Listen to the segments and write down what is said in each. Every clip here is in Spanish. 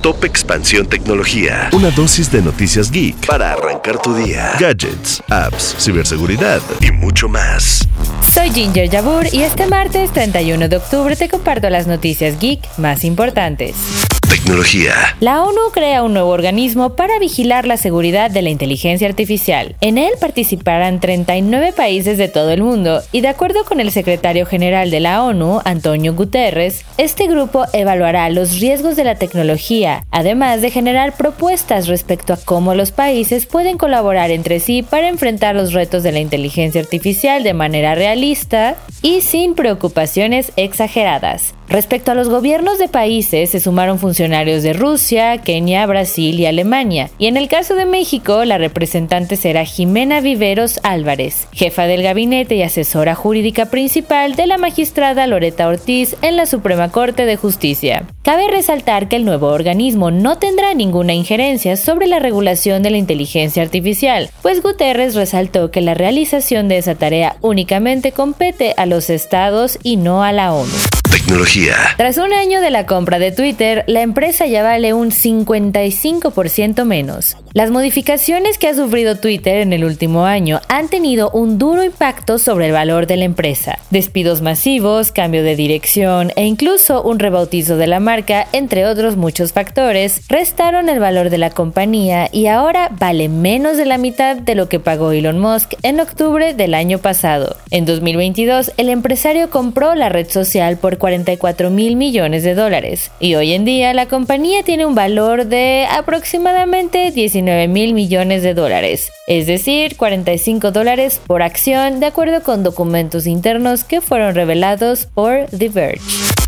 Top Expansión Tecnología. Una dosis de noticias geek para arrancar tu día. Gadgets, apps, ciberseguridad y mucho más. Soy Ginger Yabur y este martes 31 de octubre te comparto las noticias geek más importantes. Tecnología. La ONU crea un nuevo organismo para vigilar la seguridad de la inteligencia artificial. En él participarán 39 países de todo el mundo y de acuerdo con el secretario general de la ONU, Antonio Guterres, este grupo evaluará los riesgos de la tecnología, además de generar propuestas respecto a cómo los países pueden colaborar entre sí para enfrentar los retos de la inteligencia artificial de manera realista y sin preocupaciones exageradas. Respecto a los gobiernos de países, se sumaron funcionarios de Rusia, Kenia, Brasil y Alemania. Y en el caso de México, la representante será Jimena Viveros Álvarez, jefa del gabinete y asesora jurídica principal de la magistrada Loreta Ortiz en la Suprema Corte de Justicia. Cabe resaltar que el nuevo organismo no tendrá ninguna injerencia sobre la regulación de la inteligencia artificial, pues Guterres resaltó que la realización de esa tarea únicamente compete a los estados y no a la ONU. Tecnología. Tras un año de la compra de Twitter, la empresa ya vale un 55% menos. Las modificaciones que ha sufrido Twitter en el último año han tenido un duro impacto sobre el valor de la empresa. Despidos masivos, cambio de dirección e incluso un rebautizo de la marca, entre otros muchos factores, restaron el valor de la compañía y ahora vale menos de la mitad de lo que pagó Elon Musk en octubre del año pasado. En 2022, el empresario compró la red social por 44 mil millones de dólares y hoy en día la compañía tiene un valor de aproximadamente 19 mil millones de dólares, es decir, 45 dólares por acción de acuerdo con documentos internos que fueron revelados por The Verge.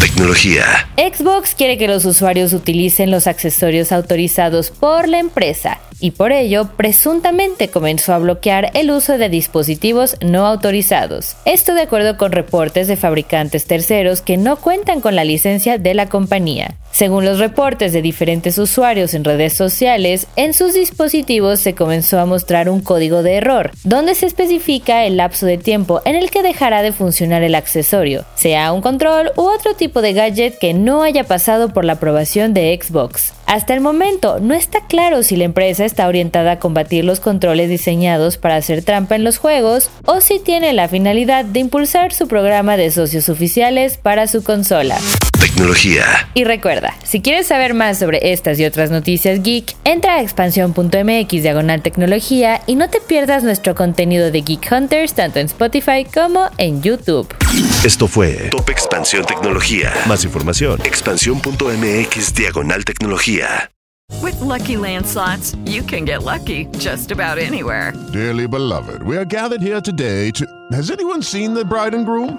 Tecnología. Xbox quiere que los usuarios utilicen los accesorios autorizados por la empresa y por ello presuntamente comenzó a bloquear el uso de dispositivos no autorizados. Esto de acuerdo con reportes de fabricantes terceros que no cuentan con la licencia de la compañía. Según los reportes de diferentes usuarios en redes sociales, en sus dispositivos se comenzó a mostrar un código de error, donde se especifica el lapso de tiempo en el que dejará de funcionar el accesorio, sea un control u otro tipo de gadget que no haya pasado por la aprobación de Xbox. Hasta el momento no está claro si la empresa está orientada a combatir los controles diseñados para hacer trampa en los juegos o si tiene la finalidad de impulsar su programa de socios oficiales para su consola. Tecnología. Y recuerda, si quieres saber más sobre estas y otras noticias geek, entra a expansión.mx diagonal tecnología y no te pierdas nuestro contenido de Geek Hunters tanto en Spotify como en YouTube. Esto fue Top Expansión Tecnología. Más información, expansión.mx diagonal tecnología. With Lucky Land slots, you can get lucky just about anywhere. Dearly beloved, we are gathered here today to. Has anyone seen the bride and groom?